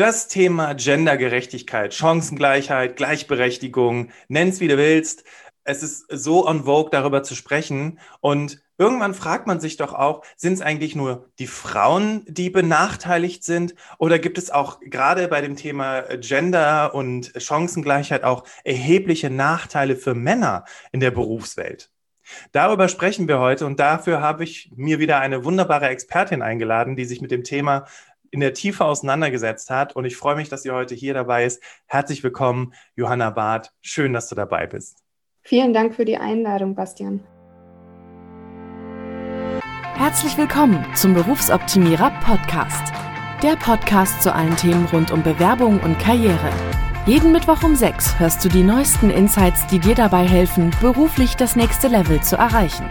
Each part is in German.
Das Thema Gendergerechtigkeit, Chancengleichheit, Gleichberechtigung, nenn's wie du willst. Es ist so on vogue, darüber zu sprechen. Und irgendwann fragt man sich doch auch, sind es eigentlich nur die Frauen, die benachteiligt sind? Oder gibt es auch gerade bei dem Thema Gender und Chancengleichheit auch erhebliche Nachteile für Männer in der Berufswelt? Darüber sprechen wir heute und dafür habe ich mir wieder eine wunderbare Expertin eingeladen, die sich mit dem Thema in der Tiefe auseinandergesetzt hat. Und ich freue mich, dass sie heute hier dabei ist. Herzlich willkommen, Johanna Barth. Schön, dass du dabei bist. Vielen Dank für die Einladung, Bastian. Herzlich willkommen zum Berufsoptimierer Podcast. Der Podcast zu allen Themen rund um Bewerbung und Karriere. Jeden Mittwoch um 6 hörst du die neuesten Insights, die dir dabei helfen, beruflich das nächste Level zu erreichen.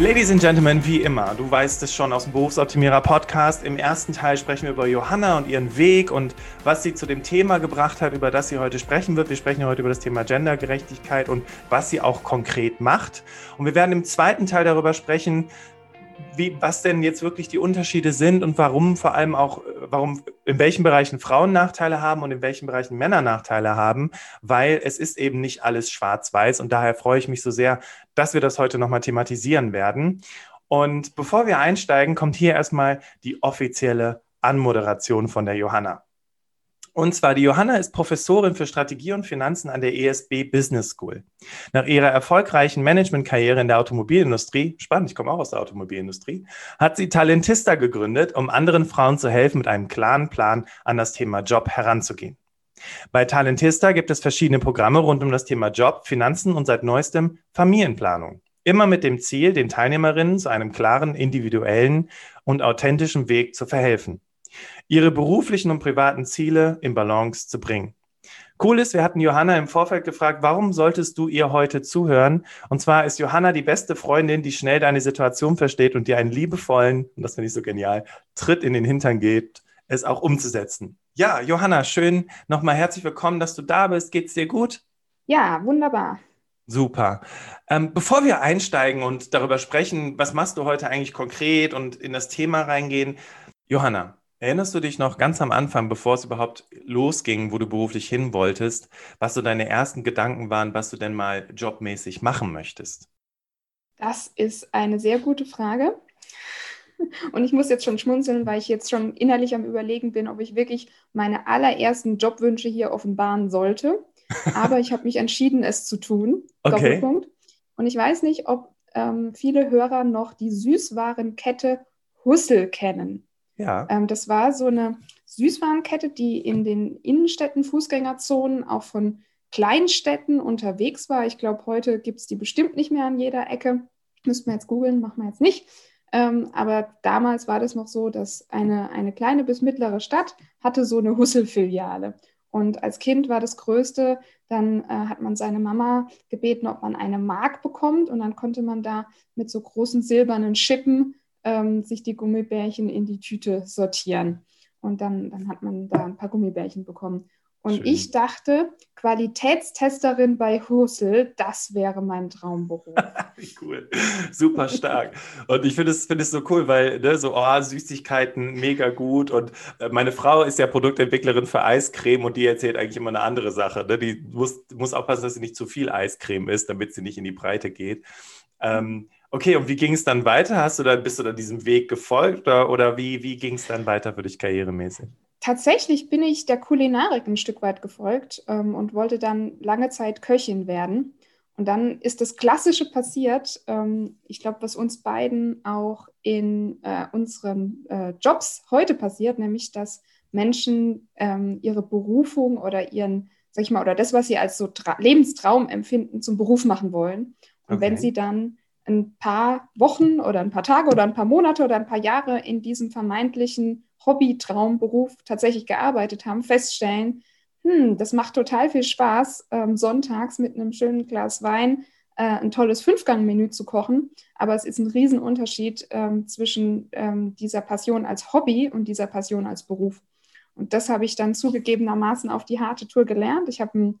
Ladies and Gentlemen, wie immer, du weißt es schon aus dem Berufsoptimierer Podcast. Im ersten Teil sprechen wir über Johanna und ihren Weg und was sie zu dem Thema gebracht hat, über das sie heute sprechen wird. Wir sprechen heute über das Thema Gendergerechtigkeit und was sie auch konkret macht. Und wir werden im zweiten Teil darüber sprechen, wie, was denn jetzt wirklich die Unterschiede sind und warum vor allem auch, warum in welchen Bereichen Frauen Nachteile haben und in welchen Bereichen Männer Nachteile haben, weil es ist eben nicht alles schwarz-weiß und daher freue ich mich so sehr, dass wir das heute nochmal thematisieren werden. Und bevor wir einsteigen, kommt hier erstmal die offizielle Anmoderation von der Johanna. Und zwar, die Johanna ist Professorin für Strategie und Finanzen an der ESB Business School. Nach ihrer erfolgreichen Managementkarriere in der Automobilindustrie, spannend, ich komme auch aus der Automobilindustrie, hat sie Talentista gegründet, um anderen Frauen zu helfen, mit einem klaren Plan an das Thema Job heranzugehen. Bei Talentista gibt es verschiedene Programme rund um das Thema Job, Finanzen und seit neuestem Familienplanung. Immer mit dem Ziel, den Teilnehmerinnen zu einem klaren, individuellen und authentischen Weg zu verhelfen ihre beruflichen und privaten Ziele in Balance zu bringen. Cool ist, wir hatten Johanna im Vorfeld gefragt, warum solltest du ihr heute zuhören? Und zwar ist Johanna die beste Freundin, die schnell deine Situation versteht und dir einen liebevollen, und das finde ich so genial, Tritt in den Hintern gibt, es auch umzusetzen. Ja, Johanna, schön nochmal herzlich willkommen, dass du da bist. Geht's dir gut? Ja, wunderbar. Super. Ähm, bevor wir einsteigen und darüber sprechen, was machst du heute eigentlich konkret und in das Thema reingehen, Johanna, Erinnerst du dich noch ganz am Anfang, bevor es überhaupt losging, wo du beruflich hin wolltest, was so deine ersten Gedanken waren, was du denn mal jobmäßig machen möchtest? Das ist eine sehr gute Frage. Und ich muss jetzt schon schmunzeln, weil ich jetzt schon innerlich am Überlegen bin, ob ich wirklich meine allerersten Jobwünsche hier offenbaren sollte. Aber ich habe mich entschieden, es zu tun. Okay. Doppelpunkt. Und ich weiß nicht, ob ähm, viele Hörer noch die Süßwarenkette Hussel kennen. Ja. Ähm, das war so eine Süßwarenkette, die in den Innenstädten, Fußgängerzonen, auch von Kleinstädten unterwegs war. Ich glaube, heute gibt es die bestimmt nicht mehr an jeder Ecke. Müssten wir jetzt googeln, machen wir jetzt nicht. Ähm, aber damals war das noch so, dass eine, eine kleine bis mittlere Stadt hatte so eine Hussel-Filiale. Und als Kind war das Größte, dann äh, hat man seine Mama gebeten, ob man eine Mark bekommt. Und dann konnte man da mit so großen silbernen Schippen ähm, sich die Gummibärchen in die Tüte sortieren. Und dann, dann hat man da ein paar Gummibärchen bekommen. Und Schön. ich dachte, Qualitätstesterin bei Hussel, das wäre mein Traumberuf. cool, super stark. Und ich finde es, find es so cool, weil ne, so oh, Süßigkeiten mega gut. Und äh, meine Frau ist ja Produktentwicklerin für Eiscreme und die erzählt eigentlich immer eine andere Sache. Ne? Die muss, muss aufpassen, dass sie nicht zu viel Eiscreme isst, damit sie nicht in die Breite geht. Ähm, Okay, und wie ging es dann weiter? Hast du da, bist du da diesem Weg gefolgt oder, oder wie, wie ging es dann weiter für dich karrieremäßig? Tatsächlich bin ich der Kulinarik ein Stück weit gefolgt ähm, und wollte dann lange Zeit Köchin werden. Und dann ist das Klassische passiert, ähm, ich glaube, was uns beiden auch in äh, unseren äh, Jobs heute passiert, nämlich dass Menschen ähm, ihre Berufung oder ihren, sag ich mal, oder das, was sie als so Tra Lebenstraum empfinden, zum Beruf machen wollen. Und okay. wenn sie dann ein paar Wochen oder ein paar Tage oder ein paar Monate oder ein paar Jahre in diesem vermeintlichen Hobby-Traumberuf tatsächlich gearbeitet haben, feststellen, hm, das macht total viel Spaß, ähm, sonntags mit einem schönen Glas Wein äh, ein tolles Fünfgang-Menü zu kochen, aber es ist ein Riesenunterschied ähm, zwischen ähm, dieser Passion als Hobby und dieser Passion als Beruf. Und das habe ich dann zugegebenermaßen auf die harte Tour gelernt. Ich habe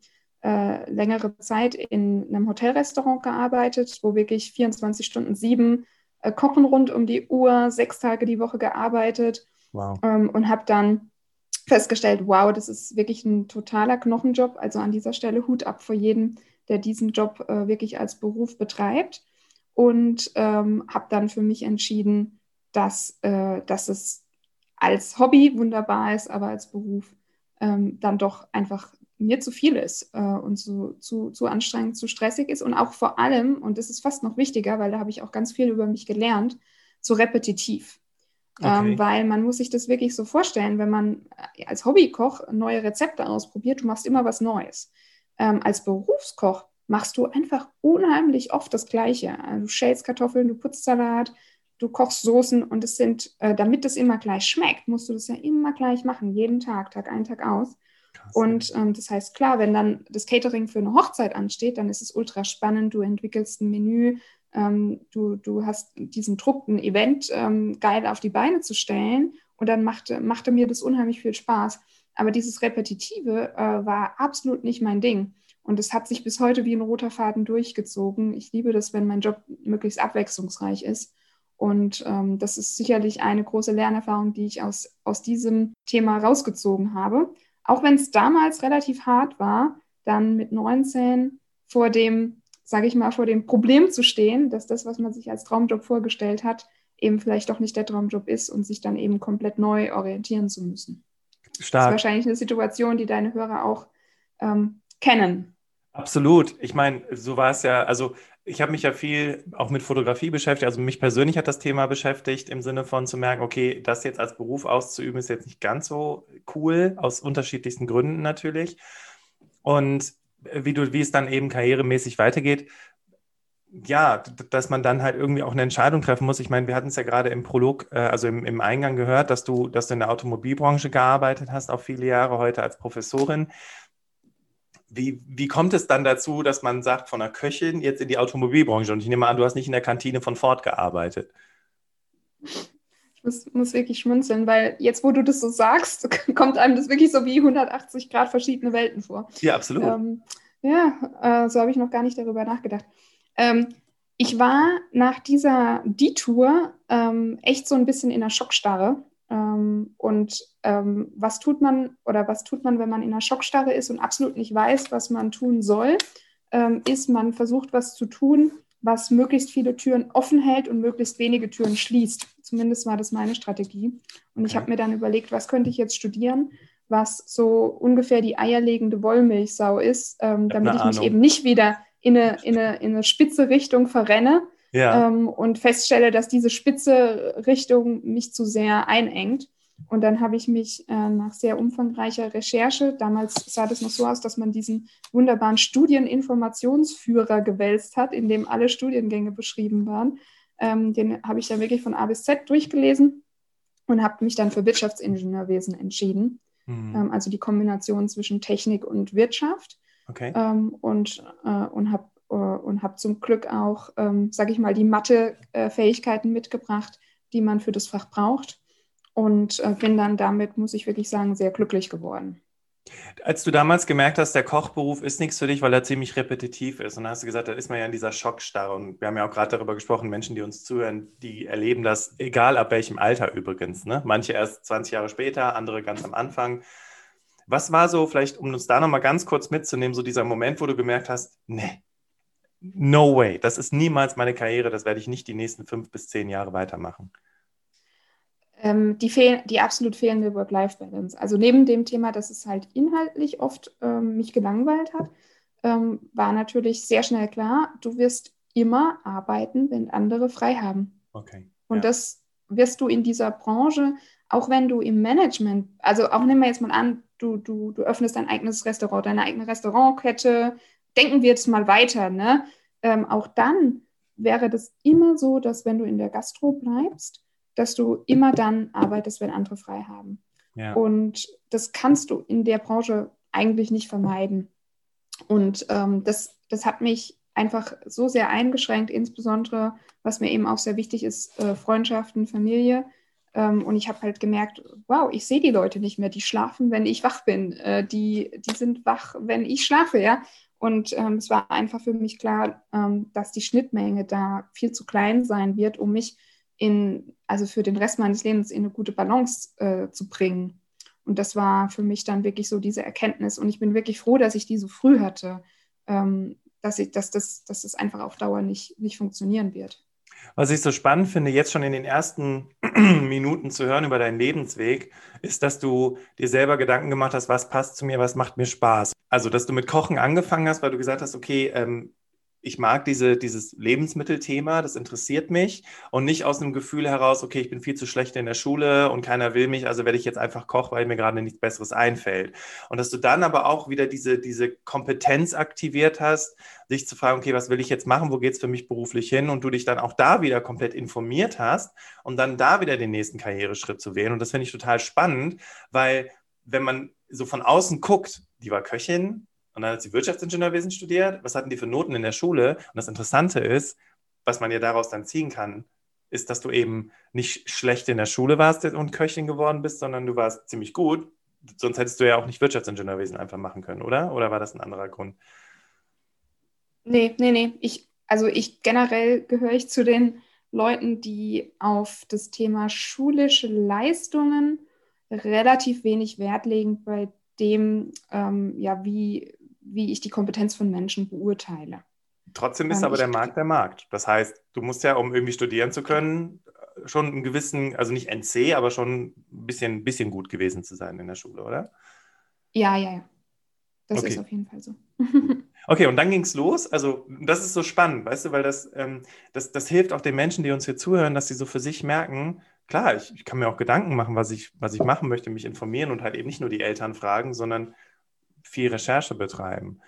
äh, längere Zeit in einem Hotelrestaurant gearbeitet, wo wirklich 24 Stunden sieben äh, kochen rund um die Uhr, sechs Tage die Woche gearbeitet wow. ähm, und habe dann festgestellt, wow, das ist wirklich ein totaler Knochenjob. Also an dieser Stelle Hut ab vor jedem, der diesen Job äh, wirklich als Beruf betreibt. Und ähm, habe dann für mich entschieden, dass, äh, dass es als Hobby wunderbar ist, aber als Beruf ähm, dann doch einfach mir zu viel ist äh, und zu, zu, zu anstrengend, zu stressig ist und auch vor allem, und das ist fast noch wichtiger, weil da habe ich auch ganz viel über mich gelernt, zu repetitiv. Ähm, okay. Ähm, weil man muss sich das wirklich so vorstellen, wenn man äh, als Hobbykoch neue Rezepte ausprobiert, du machst immer was Neues. Ähm, als Berufskoch machst du einfach unheimlich oft das Gleiche. Also du schälst Kartoffeln, du putzt Salat, du kochst Soßen und es sind, äh, damit es immer gleich schmeckt, musst du das ja immer gleich machen, jeden Tag, Tag ein, Tag aus. Und ähm, das heißt, klar, wenn dann das Catering für eine Hochzeit ansteht, dann ist es ultra spannend. Du entwickelst ein Menü, ähm, du, du hast diesen Druck, ein Event ähm, geil auf die Beine zu stellen. Und dann machte, machte mir das unheimlich viel Spaß. Aber dieses Repetitive äh, war absolut nicht mein Ding. Und es hat sich bis heute wie ein roter Faden durchgezogen. Ich liebe das, wenn mein Job möglichst abwechslungsreich ist. Und ähm, das ist sicherlich eine große Lernerfahrung, die ich aus, aus diesem Thema rausgezogen habe auch wenn es damals relativ hart war, dann mit 19 vor dem, sage ich mal, vor dem Problem zu stehen, dass das, was man sich als Traumjob vorgestellt hat, eben vielleicht doch nicht der Traumjob ist und sich dann eben komplett neu orientieren zu müssen. Stark. Das ist wahrscheinlich eine Situation, die deine Hörer auch ähm, kennen. Absolut. Ich meine, so war es ja, also ich habe mich ja viel auch mit Fotografie beschäftigt. Also mich persönlich hat das Thema beschäftigt, im Sinne von zu merken, okay, das jetzt als Beruf auszuüben, ist jetzt nicht ganz so cool, aus unterschiedlichsten Gründen natürlich. Und wie du, wie es dann eben karrieremäßig weitergeht, ja, dass man dann halt irgendwie auch eine Entscheidung treffen muss. Ich meine, wir hatten es ja gerade im Prolog, äh, also im, im Eingang gehört, dass du, dass du in der Automobilbranche gearbeitet hast, auch viele Jahre heute als Professorin. Wie, wie kommt es dann dazu, dass man sagt, von der Köchin jetzt in die Automobilbranche? Und ich nehme an, du hast nicht in der Kantine von Ford gearbeitet. Ich muss, muss wirklich schmunzeln, weil jetzt, wo du das so sagst, kommt einem das wirklich so wie 180 Grad verschiedene Welten vor. Ja, absolut. Ähm, ja, äh, so habe ich noch gar nicht darüber nachgedacht. Ähm, ich war nach dieser Detour ähm, echt so ein bisschen in der Schockstarre ähm, und ähm, was tut man oder was tut man, wenn man in einer Schockstarre ist und absolut nicht weiß, was man tun soll, ähm, ist, man versucht, was zu tun, was möglichst viele Türen offen hält und möglichst wenige Türen schließt. Zumindest war das meine Strategie. Und ich habe mir dann überlegt, was könnte ich jetzt studieren, was so ungefähr die eierlegende Wollmilchsau ist, ähm, damit ich mich eben nicht wieder in eine, in, eine, in eine spitze Richtung verrenne, ja. ähm, und feststelle, dass diese spitze Richtung mich zu sehr einengt. Und dann habe ich mich äh, nach sehr umfangreicher Recherche, damals sah das noch so aus, dass man diesen wunderbaren Studieninformationsführer gewälzt hat, in dem alle Studiengänge beschrieben waren. Ähm, den habe ich dann wirklich von A bis Z durchgelesen und habe mich dann für Wirtschaftsingenieurwesen entschieden. Mhm. Ähm, also die Kombination zwischen Technik und Wirtschaft. Okay. Ähm, und äh, und habe und habe zum Glück auch, ähm, sage ich mal, die Mathe-Fähigkeiten mitgebracht, die man für das Fach braucht. Und äh, bin dann damit, muss ich wirklich sagen, sehr glücklich geworden. Als du damals gemerkt hast, der Kochberuf ist nichts für dich, weil er ziemlich repetitiv ist, und dann hast du gesagt, da ist man ja in dieser Schockstarre. Und wir haben ja auch gerade darüber gesprochen, Menschen, die uns zuhören, die erleben das, egal ab welchem Alter übrigens. Ne? Manche erst 20 Jahre später, andere ganz am Anfang. Was war so, vielleicht, um uns da nochmal ganz kurz mitzunehmen, so dieser Moment, wo du gemerkt hast, nee, no way, das ist niemals meine Karriere, das werde ich nicht die nächsten fünf bis zehn Jahre weitermachen? Ähm, die, fehl die absolut fehlende Work-Life-Balance. Also neben dem Thema, dass es halt inhaltlich oft ähm, mich gelangweilt hat, ähm, war natürlich sehr schnell klar, du wirst immer arbeiten, wenn andere frei haben. Okay. Und ja. das wirst du in dieser Branche, auch wenn du im Management, also auch nehmen wir jetzt mal an, du, du, du öffnest dein eigenes Restaurant, deine eigene Restaurantkette, denken wir jetzt mal weiter, ne? Ähm, auch dann wäre das immer so, dass wenn du in der Gastro bleibst, dass du immer dann arbeitest, wenn andere frei haben. Ja. Und das kannst du in der Branche eigentlich nicht vermeiden. Und ähm, das, das hat mich einfach so sehr eingeschränkt, insbesondere, was mir eben auch sehr wichtig ist, äh, Freundschaften, Familie. Ähm, und ich habe halt gemerkt, wow, ich sehe die Leute nicht mehr, die schlafen, wenn ich wach bin. Äh, die, die sind wach, wenn ich schlafe, ja. Und ähm, es war einfach für mich klar, ähm, dass die Schnittmenge da viel zu klein sein wird, um mich in, also für den Rest meines Lebens in eine gute Balance äh, zu bringen. Und das war für mich dann wirklich so diese Erkenntnis. Und ich bin wirklich froh, dass ich die so früh hatte, ähm, dass, ich, dass, das, dass das einfach auf Dauer nicht, nicht funktionieren wird. Was ich so spannend finde, jetzt schon in den ersten Minuten zu hören über deinen Lebensweg, ist, dass du dir selber Gedanken gemacht hast, was passt zu mir, was macht mir Spaß. Also, dass du mit Kochen angefangen hast, weil du gesagt hast, okay, ähm, ich mag diese, dieses Lebensmittelthema, das interessiert mich und nicht aus einem Gefühl heraus, okay, ich bin viel zu schlecht in der Schule und keiner will mich, also werde ich jetzt einfach Koch, weil mir gerade nichts Besseres einfällt. Und dass du dann aber auch wieder diese, diese Kompetenz aktiviert hast, sich zu fragen, okay, was will ich jetzt machen, wo geht es für mich beruflich hin und du dich dann auch da wieder komplett informiert hast, um dann da wieder den nächsten Karriereschritt zu wählen. Und das finde ich total spannend, weil wenn man so von außen guckt, die war Köchin, und dann hat sie Wirtschaftsingenieurwesen studiert. Was hatten die für Noten in der Schule? Und das Interessante ist, was man ja daraus dann ziehen kann, ist, dass du eben nicht schlecht in der Schule warst und Köchin geworden bist, sondern du warst ziemlich gut. Sonst hättest du ja auch nicht Wirtschaftsingenieurwesen einfach machen können, oder? Oder war das ein anderer Grund? Nee, nee, nee. Ich, also ich generell gehöre ich zu den Leuten, die auf das Thema schulische Leistungen relativ wenig Wert legen bei dem, ähm, ja, wie, wie ich die Kompetenz von Menschen beurteile. Trotzdem ist ähm, aber der Markt der Markt. Das heißt, du musst ja, um irgendwie studieren zu können, schon einen gewissen, also nicht NC, aber schon ein bisschen, bisschen gut gewesen zu sein in der Schule, oder? Ja, ja, ja. Das okay. ist auf jeden Fall so. Okay, und dann ging es los. Also, das ist so spannend, weißt du, weil das, ähm, das, das hilft auch den Menschen, die uns hier zuhören, dass sie so für sich merken, klar, ich, ich, kann mir auch Gedanken machen, was ich, was ich machen möchte, mich informieren und halt eben nicht nur die Eltern fragen, sondern viel Recherche betreiben.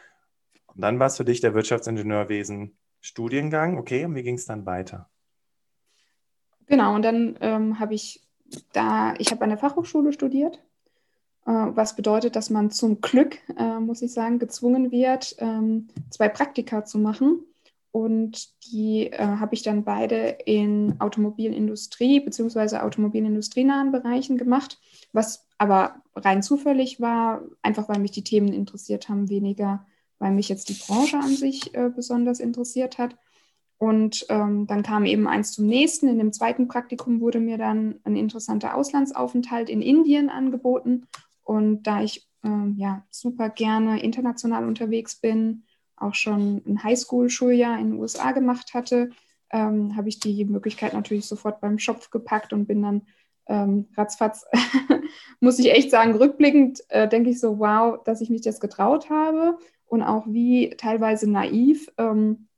Und dann war es für dich der Wirtschaftsingenieurwesen Studiengang. Okay, und wie ging es dann weiter? Genau, und dann ähm, habe ich da, ich habe an der Fachhochschule studiert, äh, was bedeutet, dass man zum Glück, äh, muss ich sagen, gezwungen wird, ähm, zwei Praktika zu machen. Und die äh, habe ich dann beide in Automobilindustrie bzw. automobilindustrienahen Bereichen gemacht, was aber rein zufällig war, einfach weil mich die Themen interessiert haben, weniger weil mich jetzt die Branche an sich äh, besonders interessiert hat. Und ähm, dann kam eben eins zum nächsten. In dem zweiten Praktikum wurde mir dann ein interessanter Auslandsaufenthalt in Indien angeboten. Und da ich ähm, ja super gerne international unterwegs bin, auch schon ein Highschool-Schuljahr in den USA gemacht hatte, ähm, habe ich die Möglichkeit natürlich sofort beim Schopf gepackt und bin dann ähm, ratzfatz, muss ich echt sagen, rückblickend äh, denke ich so, wow, dass ich mich das getraut habe und auch wie teilweise naiv ähm,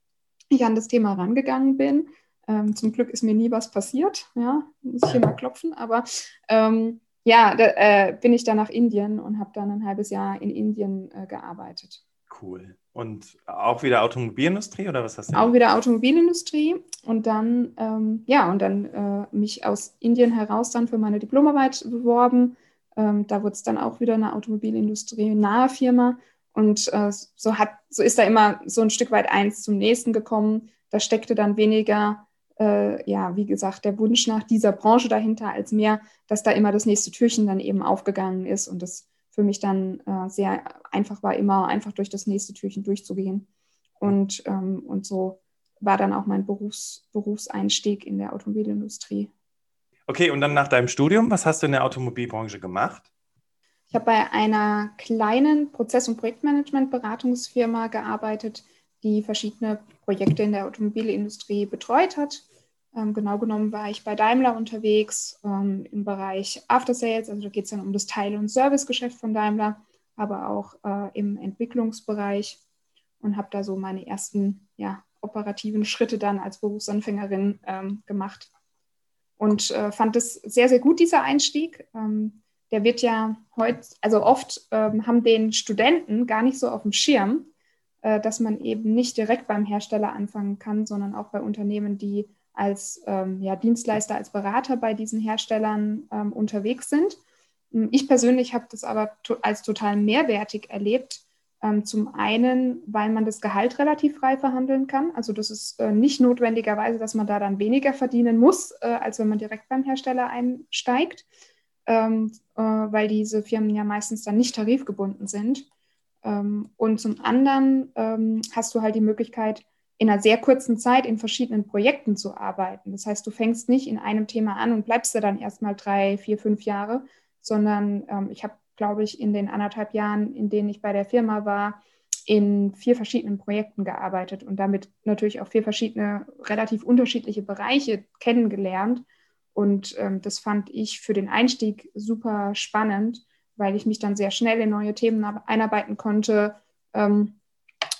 ich an das Thema rangegangen bin. Ähm, zum Glück ist mir nie was passiert, ja, muss ich hier mal klopfen, aber ähm, ja, da, äh, bin ich dann nach Indien und habe dann ein halbes Jahr in Indien äh, gearbeitet. Cool. Und auch wieder Automobilindustrie oder was hast du? Auch wieder Automobilindustrie und dann, ähm, ja, und dann äh, mich aus Indien heraus dann für meine Diplomarbeit beworben. Ähm, da wurde es dann auch wieder eine Automobilindustrie nahe Firma. Und äh, so, hat, so ist da immer so ein Stück weit eins zum nächsten gekommen. Da steckte dann weniger, äh, ja, wie gesagt, der Wunsch nach dieser Branche dahinter, als mehr, dass da immer das nächste Türchen dann eben aufgegangen ist. Und das für mich dann äh, sehr einfach war, immer einfach durch das nächste Türchen durchzugehen. Und, ähm, und so war dann auch mein Berufs, Berufseinstieg in der Automobilindustrie. Okay, und dann nach deinem Studium, was hast du in der Automobilbranche gemacht? Ich habe bei einer kleinen Prozess- und Projektmanagement-Beratungsfirma gearbeitet, die verschiedene Projekte in der Automobilindustrie betreut hat. Ähm, genau genommen war ich bei Daimler unterwegs ähm, im Bereich After Sales, also da geht es dann um das Teil- und Servicegeschäft von Daimler, aber auch äh, im Entwicklungsbereich und habe da so meine ersten ja, operativen Schritte dann als Berufsanfängerin ähm, gemacht und äh, fand es sehr, sehr gut, dieser Einstieg. Ähm, der wird ja heute, also oft ähm, haben den Studenten gar nicht so auf dem Schirm, äh, dass man eben nicht direkt beim Hersteller anfangen kann, sondern auch bei Unternehmen, die als ähm, ja, Dienstleister, als Berater bei diesen Herstellern ähm, unterwegs sind. Hm, ich persönlich habe das aber to als total mehrwertig erlebt, Ähm, zum einen, weil man das Gehalt relativ frei verhandeln kann. Also das ist äh, nicht notwendigerweise, dass man da dann weniger verdienen muss, äh, als wenn man direkt beim Hersteller einsteigt, ähm, äh, weil diese Firmen ja meistens dann nicht tarifgebunden sind. Ähm, und zum anderen ähm, hast du halt die Möglichkeit, in einer sehr kurzen Zeit in verschiedenen Projekten zu arbeiten. Das heißt, du fängst nicht in einem Thema an und bleibst da dann erstmal drei, vier, fünf Jahre, sondern ähm, ich habe glaube ich, in den anderthalb Jahren, in denen ich bei der Firma war, in vier verschiedenen Projekten gearbeitet und damit natürlich auch vier verschiedene, relativ unterschiedliche Bereiche kennengelernt. Und ähm, das fand ich für den Einstieg super spannend, weil ich mich dann sehr schnell in neue Themen einarbeiten konnte ähm,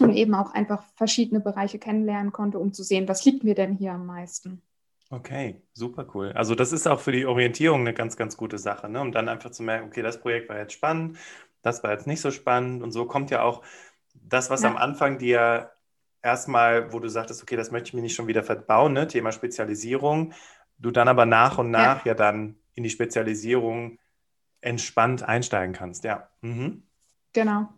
und eben auch einfach verschiedene Bereiche kennenlernen konnte, um zu sehen, was liegt mir denn hier am meisten. Okay, super cool. Also das ist auch für die Orientierung eine ganz, ganz gute Sache, ne? um dann einfach zu merken, okay, das Projekt war jetzt spannend, das war jetzt nicht so spannend und so kommt ja auch das, was ja. am Anfang dir erstmal, wo du sagtest, okay, das möchte ich mir nicht schon wieder verbauen, ne? Thema Spezialisierung, du dann aber nach und nach ja, ja dann in die Spezialisierung entspannt einsteigen kannst, ja. Mhm. Genau.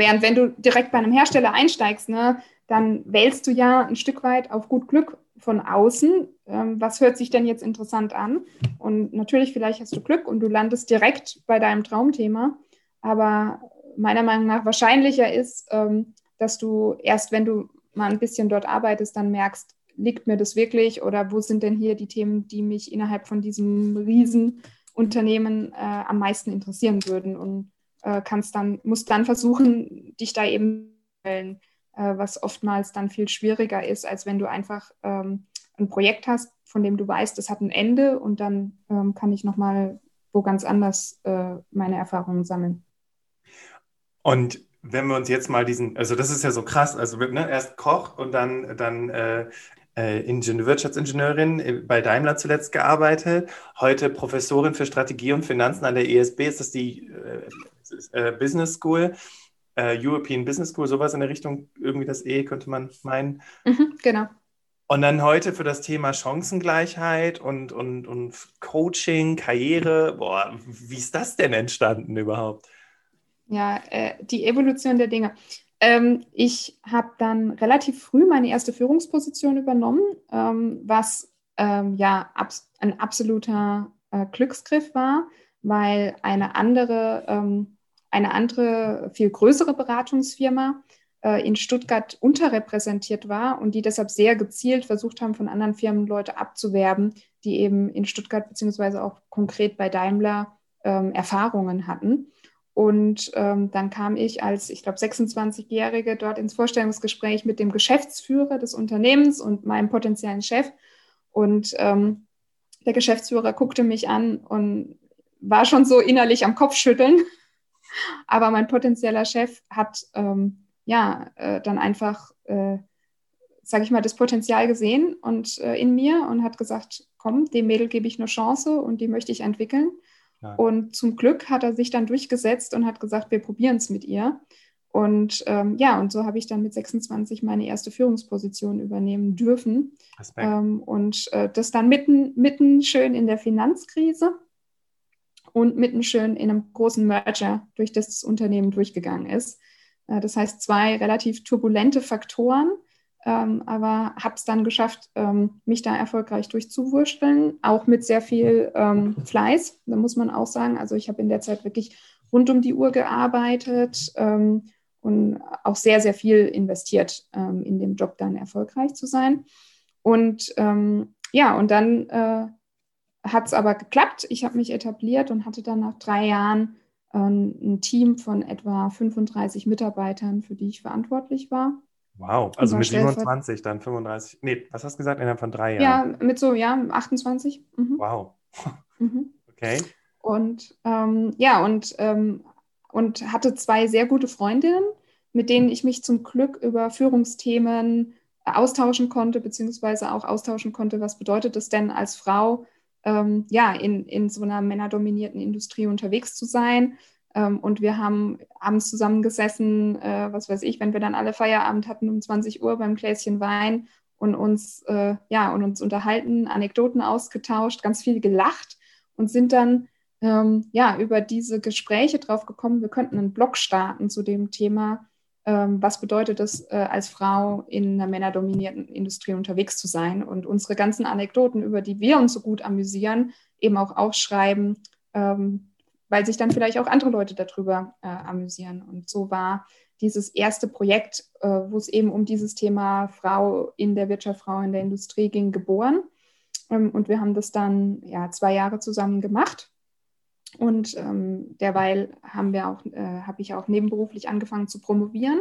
Während wenn du direkt bei einem Hersteller einsteigst, ne, dann wählst du ja ein Stück weit auf gut Glück von außen, ähm, was hört sich denn jetzt interessant an? Und natürlich, vielleicht hast du Glück und du landest direkt bei deinem Traumthema. Aber meiner Meinung nach wahrscheinlicher ist, ähm, dass du erst, wenn du mal ein bisschen dort arbeitest, dann merkst, liegt mir das wirklich oder wo sind denn hier die Themen, die mich innerhalb von diesem Riesenunternehmen äh, am meisten interessieren würden und äh, kannst dann, musst dann versuchen, dich da eben äh, was oftmals dann viel schwieriger ist, als wenn du einfach ähm, ein Projekt hast, von dem du weißt, es hat ein Ende und dann ähm, kann ich nochmal wo ganz anders äh, meine Erfahrungen sammeln. Und wenn wir uns jetzt mal diesen, also das ist ja so krass, also ne, erst Koch und dann, dann äh, äh Ingenieur, Wirtschaftsingenieurin äh, bei Daimler zuletzt gearbeitet, heute Professorin für Strategie und Finanzen an der ESB, ist das die äh, Business School äh, European Business School, sowas in der Richtung, irgendwie das E, könnte man meinen. Mhm, genau. Und dann heute für das Thema Chancengleichheit und, und, und Coaching, Karriere. Boah, wie ist das denn entstanden überhaupt? Ja, äh, die Evolution der Dinge. Ähm, ich habe dann relativ früh meine erste Führungsposition übernommen, ähm, was ähm, ja abs ein absoluter äh, Glücksgriff war, weil eine andere ähm, eine andere, viel größere Beratungsfirma äh, in Stuttgart unterrepräsentiert war und die deshalb sehr gezielt versucht haben, von anderen Firmen Leute abzuwerben, die eben in Stuttgart beziehungsweise auch konkret bei Daimler ähm, Erfahrungen hatten. Und ähm, dann kam ich als, ich glaube, 26-Jährige dort ins Vorstellungsgespräch mit dem Geschäftsführer des Unternehmens und meinem potenziellen Chef. Und ähm, der Geschäftsführer guckte mich an und war schon so innerlich am Kopfschütteln aber mein potenzieller Chef hat ähm, ja äh, dann einfach, äh, sage ich mal, das Potenzial gesehen und äh, in mir und hat gesagt, komm, dem Mädel gebe ich eine Chance und die möchte ich entwickeln. Ja. Und zum Glück hat er sich dann durchgesetzt und hat gesagt, wir probieren es mit ihr. Und ähm, ja, und so habe ich dann mit 26 meine erste Führungsposition übernehmen dürfen. Ähm, und äh, das dann mitten, mitten schön in der Finanzkrise und mitten schön in einem großen Merger, durch das das Unternehmen durchgegangen ist. Äh, das heißt, zwei relativ turbulente Faktoren, ähm, aber habe es dann geschafft, ähm, mich da erfolgreich durchzuwurschteln, auch mit sehr viel ähm, Fleiß, da muss man auch sagen. Also ich habe in der Zeit wirklich rund um die Uhr gearbeitet ähm, und auch sehr, sehr viel investiert, ähm, in dem Job dann erfolgreich zu sein. Und ähm, ja, und dann äh, hat es aber geklappt. Ich habe mich etabliert und hatte dann nach drei Jahren ein Team von etwa 35 Mitarbeitern, für die ich verantwortlich war. Wow, also mit 27 dann 35. Nee, was hast du gesagt? Innerhalb von drei Jahren? Ja, mit so, ja, 28. Mhm. Wow. Mhm. Okay. Und ähm, ja, und, ähm, und hatte zwei sehr gute Freundinnen, mit denen ich mich zum Glück über Führungsthemen austauschen konnte, beziehungsweise auch austauschen konnte, was bedeutet es denn als Frau, ähm, ja, in, in so einer männerdominierten Industrie unterwegs zu sein. Ähm, und wir haben abends zusammengesessen, äh, was weiß ich, wenn wir dann alle Feierabend hatten um 20 Uhr beim Gläschen Wein und uns, äh, ja, und uns unterhalten, Anekdoten ausgetauscht, ganz viel gelacht und sind dann ähm, ja, über diese Gespräche drauf gekommen, wir könnten einen Blog starten zu dem Thema, ähm, was bedeutet es, äh, als Frau in einer männerdominierten Industrie unterwegs zu sein und unsere ganzen Anekdoten, über die wir uns so gut amüsieren, eben auch aufschreiben, ähm, weil sich dann vielleicht auch andere Leute darüber äh, amüsieren. Und so war dieses erste Projekt, äh, wo es eben um dieses Thema Frau in der Wirtschaft, Frau in der Industrie ging, geboren. Ähm, und wir haben das dann ja zwei Jahre zusammen gemacht. Und ähm, derweil haben äh, habe ich auch nebenberuflich angefangen zu promovieren.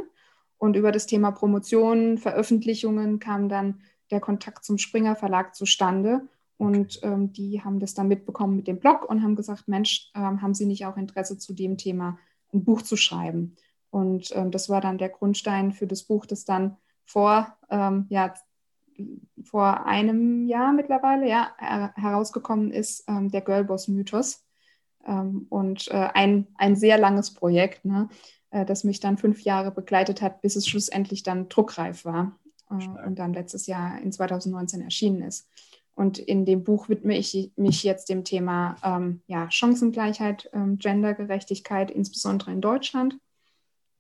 Und über das Thema Promotionen, Veröffentlichungen kam dann der Kontakt zum Springer Verlag zustande. Und ähm, die haben das dann mitbekommen mit dem Blog und haben gesagt, Mensch, ähm, haben Sie nicht auch Interesse zu dem Thema ein Buch zu schreiben? Und ähm, das war dann der Grundstein für das Buch, das dann vor, ähm, ja, vor einem Jahr mittlerweile ja, herausgekommen ist, ähm, der Girlboss-Mythos. Ähm, und äh, ein, ein sehr langes Projekt, ne, äh, das mich dann fünf Jahre begleitet hat, bis es schlussendlich dann druckreif war äh, und dann letztes Jahr in 2019 erschienen ist. Und in dem Buch widme ich mich jetzt dem Thema ähm, ja, Chancengleichheit, ähm, Gendergerechtigkeit, insbesondere in Deutschland.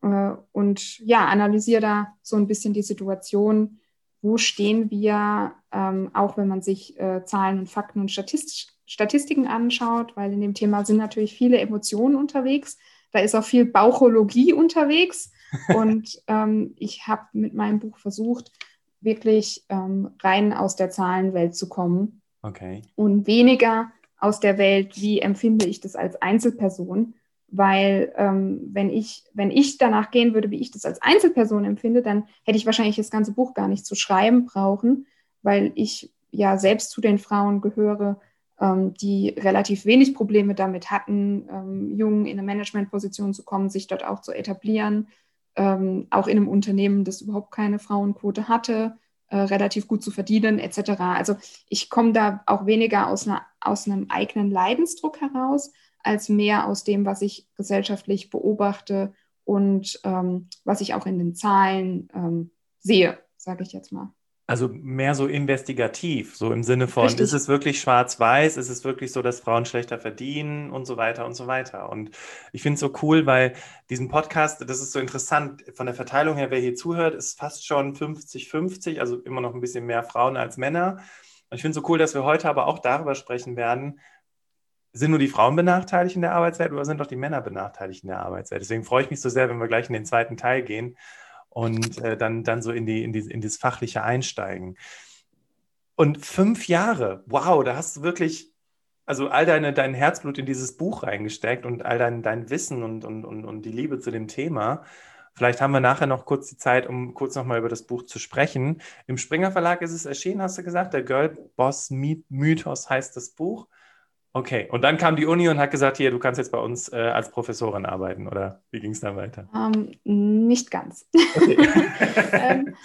Äh, und ja, analysiere da so ein bisschen die Situation, wo stehen wir, ähm, auch wenn man sich äh, Zahlen und Fakten und Statist Statistiken anschaut, weil in dem Thema sind natürlich viele Emotionen unterwegs. Da ist auch viel Bauchologie unterwegs. und ähm, ich habe mit meinem Buch versucht, wirklich ähm, rein aus der Zahlenwelt zu kommen. Okay. Und weniger aus der Welt, wie empfinde ich das als Einzelperson, weil ähm, wenn, ich, wenn ich danach gehen würde, wie ich das als Einzelperson empfinde, dann hätte ich wahrscheinlich das ganze Buch gar nicht zu schreiben brauchen, weil ich ja selbst zu den Frauen gehöre, ähm, die relativ wenig Probleme damit hatten, ähm, jung in eine Managementposition zu kommen, sich dort auch zu etablieren, ähm, auch in einem Unternehmen, das überhaupt keine Frauenquote hatte, äh, relativ gut zu verdienen, etc. Also ich komme da auch weniger aus, einer, aus einem eigenen Leidensdruck heraus, als mehr aus dem, was ich gesellschaftlich beobachte und ähm, was ich auch in den Zahlen ähm, sehe, sage ich jetzt mal. Also mehr so investigativ, so im Sinne von, Richtig. ist es wirklich schwarz-weiß, ist es wirklich so, dass Frauen schlechter verdienen und so weiter und so weiter. Und ich finde es so cool, weil diesen Podcast, das ist so interessant, von der Verteilung her, wer hier zuhört, ist fast schon 50-50, also immer noch ein bisschen mehr Frauen als Männer. Und ich finde es so cool, dass wir heute aber auch darüber sprechen werden, sind nur die Frauen benachteiligt in der Arbeitswelt oder sind doch die Männer benachteiligt in der Arbeitswelt? Deswegen freue ich mich so sehr, wenn wir gleich in den zweiten Teil gehen und äh, dann, dann so in, die, in, die, in das Fachliche einsteigen. Und fünf Jahre, wow, da hast du wirklich also all deine, dein Herzblut in dieses Buch reingesteckt und all dein, dein Wissen und, und, und, und die Liebe zu dem Thema. Vielleicht haben wir nachher noch kurz die Zeit, um kurz nochmal über das Buch zu sprechen. Im Springer Verlag ist es erschienen, hast du gesagt. Der Girl Boss Mythos heißt das Buch. Okay, und dann kam die Uni und hat gesagt, hier, du kannst jetzt bei uns äh, als Professorin arbeiten, oder wie ging es dann weiter? Ähm, nicht ganz. Okay. ähm,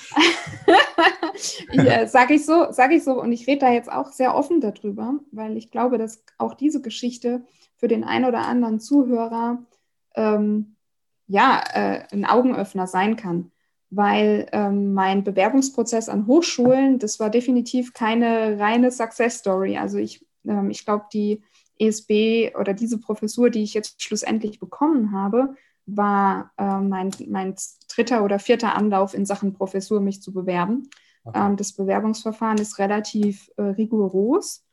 sage ich so, sage ich so, und ich rede da jetzt auch sehr offen darüber, weil ich glaube, dass auch diese Geschichte für den einen oder anderen Zuhörer ähm, ja äh, ein Augenöffner sein kann. Weil ähm, mein Bewerbungsprozess an Hochschulen, das war definitiv keine reine Success Story. Also ich ähm, ich glaube, die ESB oder diese Professur, die ich jetzt schlussendlich bekommen habe, war äh, mein, mein dritter oder vierter Anlauf in Sachen Professur, mich zu bewerben. Okay. Ähm, das Bewerbungsverfahren ist relativ äh, rigoros.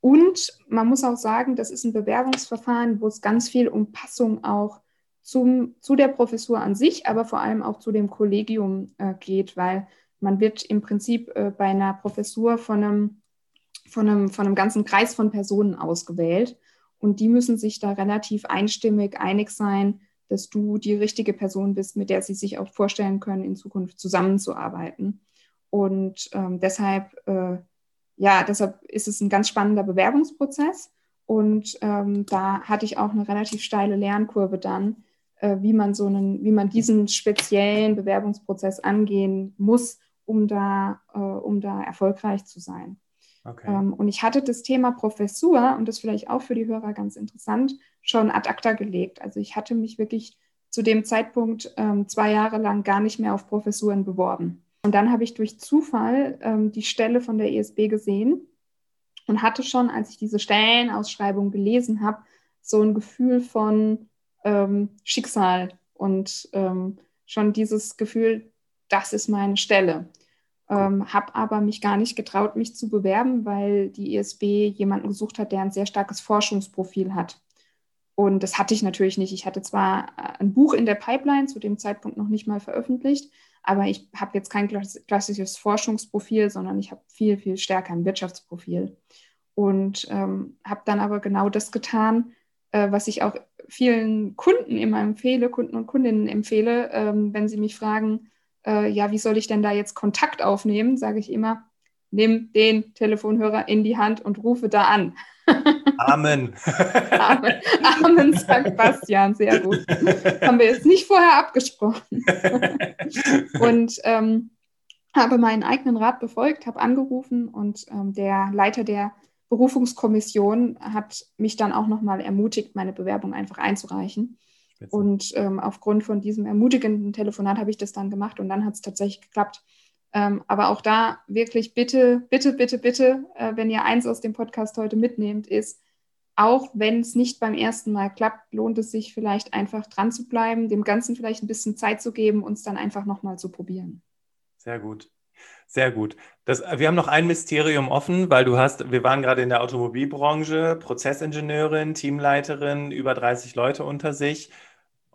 Und man muss auch sagen, das ist ein Bewerbungsverfahren, wo es ganz viel um Passung auch zum, zu der Professur an sich, aber vor allem auch zu dem Kollegium äh, geht, weil man wird im Prinzip äh, bei einer Professur von einem von einem, von einem ganzen Kreis von Personen ausgewählt. Und die müssen sich da relativ einstimmig einig sein, dass du die richtige Person bist, mit der sie sich auch vorstellen können, in Zukunft zusammenzuarbeiten. Und ähm, deshalb, äh, ja, deshalb ist es ein ganz spannender Bewerbungsprozess. Und ähm, da hatte ich auch eine relativ steile Lernkurve dann, äh, wie man so einen, wie man diesen speziellen Bewerbungsprozess angehen muss, um da, äh, um da erfolgreich zu sein. Okay. Ähm, und ich hatte das Thema Professur, und das vielleicht auch für die Hörer ganz interessant, schon ad acta gelegt. Also ich hatte mich wirklich zu dem Zeitpunkt ähm, zwei Jahre lang gar nicht mehr auf Professuren beworben. Und dann habe ich durch Zufall ähm, die Stelle von der ESB gesehen und hatte schon, als ich diese Stellenausschreibung gelesen habe, so ein Gefühl von ähm, Schicksal und ähm, schon dieses Gefühl, das ist meine Stelle. Ähm, habe aber mich gar nicht getraut, mich zu bewerben, weil die ISB jemanden gesucht hat, der ein sehr starkes Forschungsprofil hat. Und das hatte ich natürlich nicht. Ich hatte zwar äh, ein Buch in der Pipeline, zu dem Zeitpunkt noch nicht mal veröffentlicht, aber ich habe jetzt kein klassisches Forschungsprofil, sondern ich habe viel, viel stärker ein Wirtschaftsprofil. Und ähm, habe dann aber genau das getan, äh, was ich auch vielen Kunden immer empfehle, Kunden und Kundinnen empfehle, ähm, wenn sie mich fragen, äh, ja, wie soll ich denn da jetzt Kontakt aufnehmen, sage ich immer, nimm den Telefonhörer in die Hand und rufe da an. Amen. Amen. Amen, sagt Bastian, sehr gut. Haben wir jetzt nicht vorher abgesprochen. und ähm, habe meinen eigenen Rat befolgt, habe angerufen und ähm, der Leiter der Berufungskommission hat mich dann auch nochmal ermutigt, meine Bewerbung einfach einzureichen. Und ähm, aufgrund von diesem ermutigenden Telefonat habe ich das dann gemacht und dann hat es tatsächlich geklappt. Ähm, aber auch da wirklich bitte, bitte, bitte, bitte, äh, wenn ihr eins aus dem Podcast heute mitnehmt, ist, auch wenn es nicht beim ersten Mal klappt, lohnt es sich vielleicht einfach dran zu bleiben, dem Ganzen vielleicht ein bisschen Zeit zu geben, uns dann einfach nochmal zu probieren. Sehr gut. Sehr gut. Das, wir haben noch ein Mysterium offen, weil du hast, wir waren gerade in der Automobilbranche, Prozessingenieurin, Teamleiterin, über 30 Leute unter sich.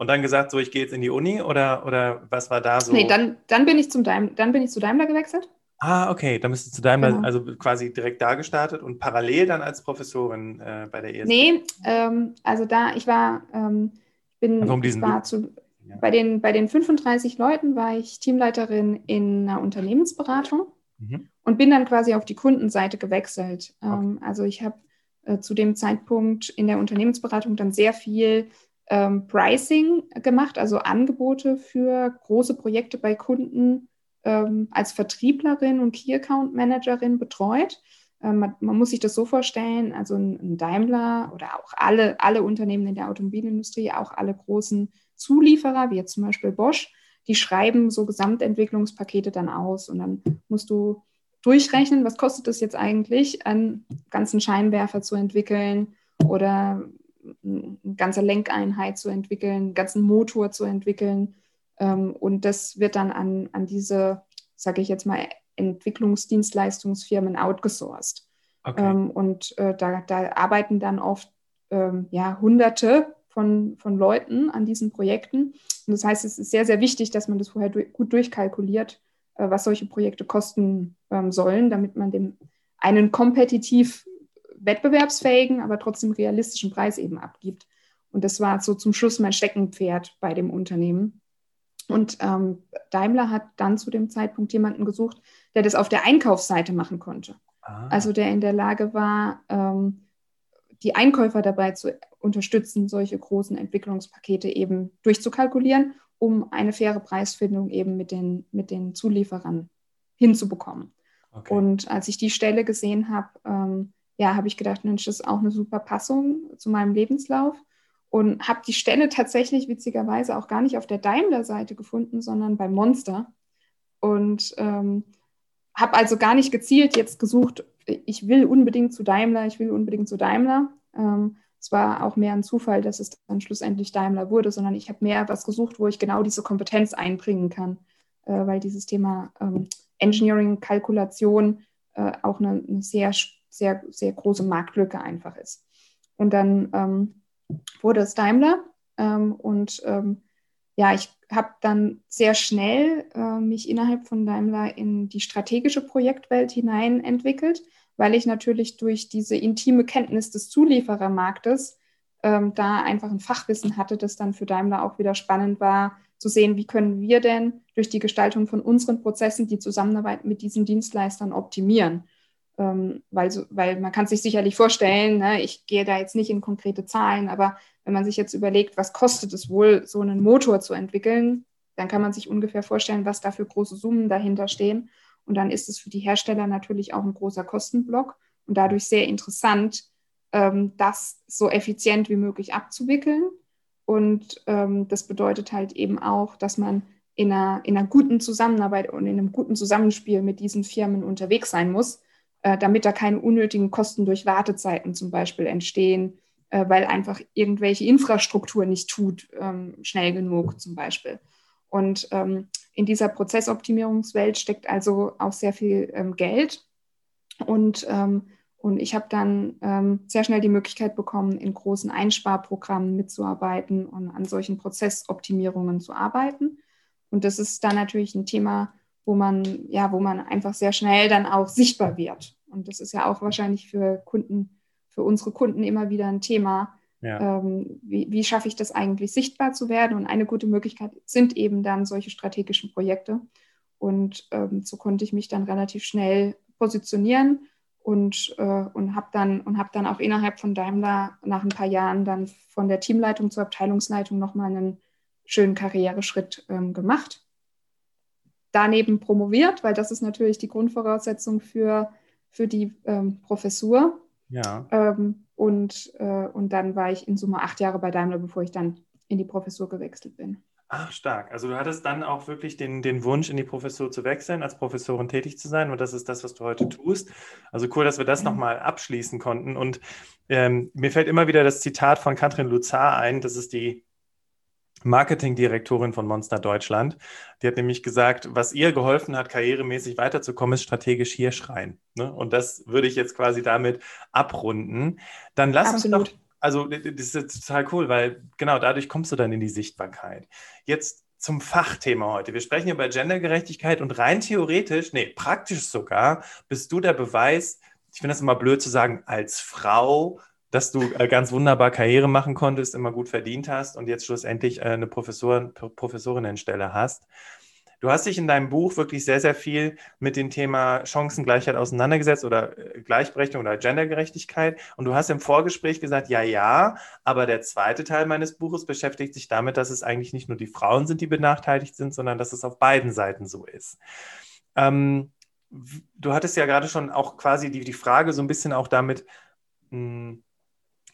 Und dann gesagt, so, ich gehe jetzt in die Uni oder, oder was war da so? Nee, dann, dann, bin ich zum Daim dann bin ich zu Daimler gewechselt. Ah, okay, dann bist du zu Daimler, genau. also quasi direkt da gestartet und parallel dann als Professorin äh, bei der ESG. Nee, ähm, also da, ich war, ähm, bin, also um ich war zu, ja. bei, den, bei den 35 Leuten war ich Teamleiterin in einer Unternehmensberatung mhm. und bin dann quasi auf die Kundenseite gewechselt. Ähm, okay. Also ich habe äh, zu dem Zeitpunkt in der Unternehmensberatung dann sehr viel ähm, Pricing gemacht, also Angebote für große Projekte bei Kunden ähm, als Vertrieblerin und Key Account Managerin betreut. Ähm, man, man, muss sich das so vorstellen, also ein, ein, Daimler oder auch alle, alle Unternehmen in der Automobilindustrie, auch alle großen Zulieferer, wie jetzt zum Beispiel Bosch, die schreiben so Gesamtentwicklungspakete dann aus und dann musst du durchrechnen, was kostet es jetzt eigentlich, einen ganzen Scheinwerfer zu entwickeln oder eine ganze Lenkeinheit zu entwickeln, einen ganzen Motor zu entwickeln. Ähm, und das wird dann an, an diese, sage ich jetzt mal, Entwicklungsdienstleistungsfirmen outgesourced. Okay. Ähm, und äh, da, da, arbeiten dann oft ähm, ja, Hunderte von, von Leuten an diesen Projekten. Und das heißt, es ist sehr, sehr wichtig, dass man das vorher du gut durchkalkuliert, äh, was solche Projekte kosten sollen, damit man dem einen kompetitiv wettbewerbsfähigen, aber trotzdem realistischen Preis eben abgibt. Und das war so zum Schluss mein Steckenpferd bei dem Unternehmen. Und ähm, Daimler hat dann zu dem Zeitpunkt jemanden gesucht, der das auf der Einkaufsseite machen konnte. Ah. Also der in der Lage war, ähm, die Einkäufer dabei zu unterstützen, solche großen Entwicklungspakete eben durchzukalkulieren, um eine faire Preisfindung eben mit den, mit den Zulieferern hinzubekommen. Okay. Und als ich die Stelle gesehen habe, ähm, ja, habe ich gedacht, Mensch, das ist auch eine super Passung zu meinem Lebenslauf und habe die Stelle tatsächlich witzigerweise auch gar nicht auf der Daimler-Seite gefunden, sondern bei Monster. Und ähm, habe also gar nicht gezielt jetzt gesucht, ich will unbedingt zu Daimler, ich will unbedingt zu Daimler. Ähm, es war auch mehr ein Zufall, dass es dann schlussendlich Daimler wurde, sondern ich habe mehr was gesucht, wo ich genau diese Kompetenz einbringen kann, äh, weil dieses Thema ähm, Engineering, Kalkulation äh, auch eine, eine sehr sehr, sehr große Marktlücke einfach ist. Und dann ähm, wurde es Daimler ähm, und ähm, ja, ich habe dann sehr schnell äh, mich innerhalb von Daimler in die strategische Projektwelt hinein entwickelt, weil ich natürlich durch diese intime Kenntnis des Zulieferermarktes ähm, da einfach ein Fachwissen hatte, das dann für Daimler auch wieder spannend war, zu sehen, wie können wir denn durch die Gestaltung von unseren Prozessen die Zusammenarbeit mit diesen Dienstleistern optimieren. Ähm, weil, so, weil man kann sich sicherlich vorstellen, ne, ich gehe da jetzt nicht in konkrete Zahlen, aber wenn man sich jetzt überlegt, was kostet es wohl, so einen Motor zu entwickeln, dann kann man sich ungefähr vorstellen, was da für große Summen dahinter stehen. Und dann ist es für die Hersteller natürlich auch ein großer Kostenblock und dadurch sehr interessant, ähm, das so effizient wie möglich abzuwickeln. Und ähm, das bedeutet halt eben auch, dass man in einer, in einer guten Zusammenarbeit und in einem guten Zusammenspiel mit diesen Firmen unterwegs sein muss, äh, damit da keine unnötigen Kosten durch Wartezeiten zum Beispiel entstehen, äh, weil einfach irgendwelche Infrastruktur nicht tut, ähm, schnell genug zum Beispiel. Und ähm, in dieser Prozessoptimierungswelt steckt also auch sehr viel ähm, Geld. Und, ähm, und ich habe dann ähm, sehr schnell die Möglichkeit bekommen, in großen Einsparprogrammen mitzuarbeiten und an solchen Prozessoptimierungen zu arbeiten. Und das ist dann natürlich ein Thema, wo man, ja, wo man einfach sehr schnell dann auch sichtbar wird. Und das ist ja auch wahrscheinlich für Kunden, für unsere Kunden immer wieder ein Thema. Ja. Ähm, wie, wie schaffe ich das eigentlich sichtbar zu werden? Und eine gute Möglichkeit sind eben dann solche strategischen Projekte. Und ähm, so konnte ich mich dann relativ schnell positionieren und, äh, und habe dann, hab dann auch innerhalb von Daimler nach ein paar Jahren dann von der Teamleitung zur Abteilungsleitung nochmal einen schönen Karriereschritt ähm, gemacht daneben promoviert, weil das ist natürlich die Grundvoraussetzung für, für die ähm, Professur. Ja. Ähm, und, äh, und dann war ich in Summe acht Jahre bei Daimler, bevor ich dann in die Professur gewechselt bin. Ach, stark. Also du hattest dann auch wirklich den, den Wunsch, in die Professur zu wechseln, als Professorin tätig zu sein. Und das ist das, was du heute tust. Also cool, dass wir das nochmal abschließen konnten. Und ähm, mir fällt immer wieder das Zitat von Katrin Luzar ein. Das ist die Marketingdirektorin von Monster Deutschland. Die hat nämlich gesagt, was ihr geholfen hat, karrieremäßig weiterzukommen, ist strategisch hier schreien. Ne? Und das würde ich jetzt quasi damit abrunden. Dann lass Absolut. uns doch, also das ist total cool, weil genau dadurch kommst du dann in die Sichtbarkeit. Jetzt zum Fachthema heute. Wir sprechen über Gendergerechtigkeit und rein theoretisch, nee, praktisch sogar, bist du der Beweis, ich finde das immer blöd zu sagen, als Frau dass du äh, ganz wunderbar Karriere machen konntest, immer gut verdient hast und jetzt schlussendlich äh, eine Professorin, Professorinnenstelle hast. Du hast dich in deinem Buch wirklich sehr, sehr viel mit dem Thema Chancengleichheit auseinandergesetzt oder äh, Gleichberechtigung oder Gendergerechtigkeit. Und du hast im Vorgespräch gesagt, ja, ja, aber der zweite Teil meines Buches beschäftigt sich damit, dass es eigentlich nicht nur die Frauen sind, die benachteiligt sind, sondern dass es auf beiden Seiten so ist. Ähm, du hattest ja gerade schon auch quasi die, die Frage so ein bisschen auch damit mh, hm,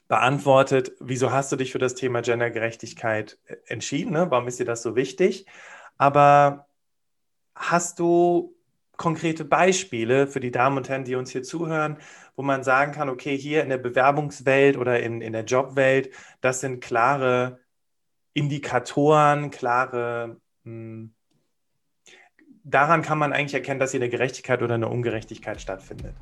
beantwortet, wieso hast du dich für das Thema Gendergerechtigkeit äh, entschieden? Ne? Warum ist dir das so wichtig? Aber hast du konkrete Beispiele für die Damen und Herren, die uns hier zuhören, wo man sagen kann, okay, hier in der Bewerbungswelt oder in, in der Jobwelt, das sind klare Indikatoren, klare, mh, hm, daran kann man eigentlich erkennen, dass hier eine Gerechtigkeit oder eine Ungerechtigkeit stattfindet.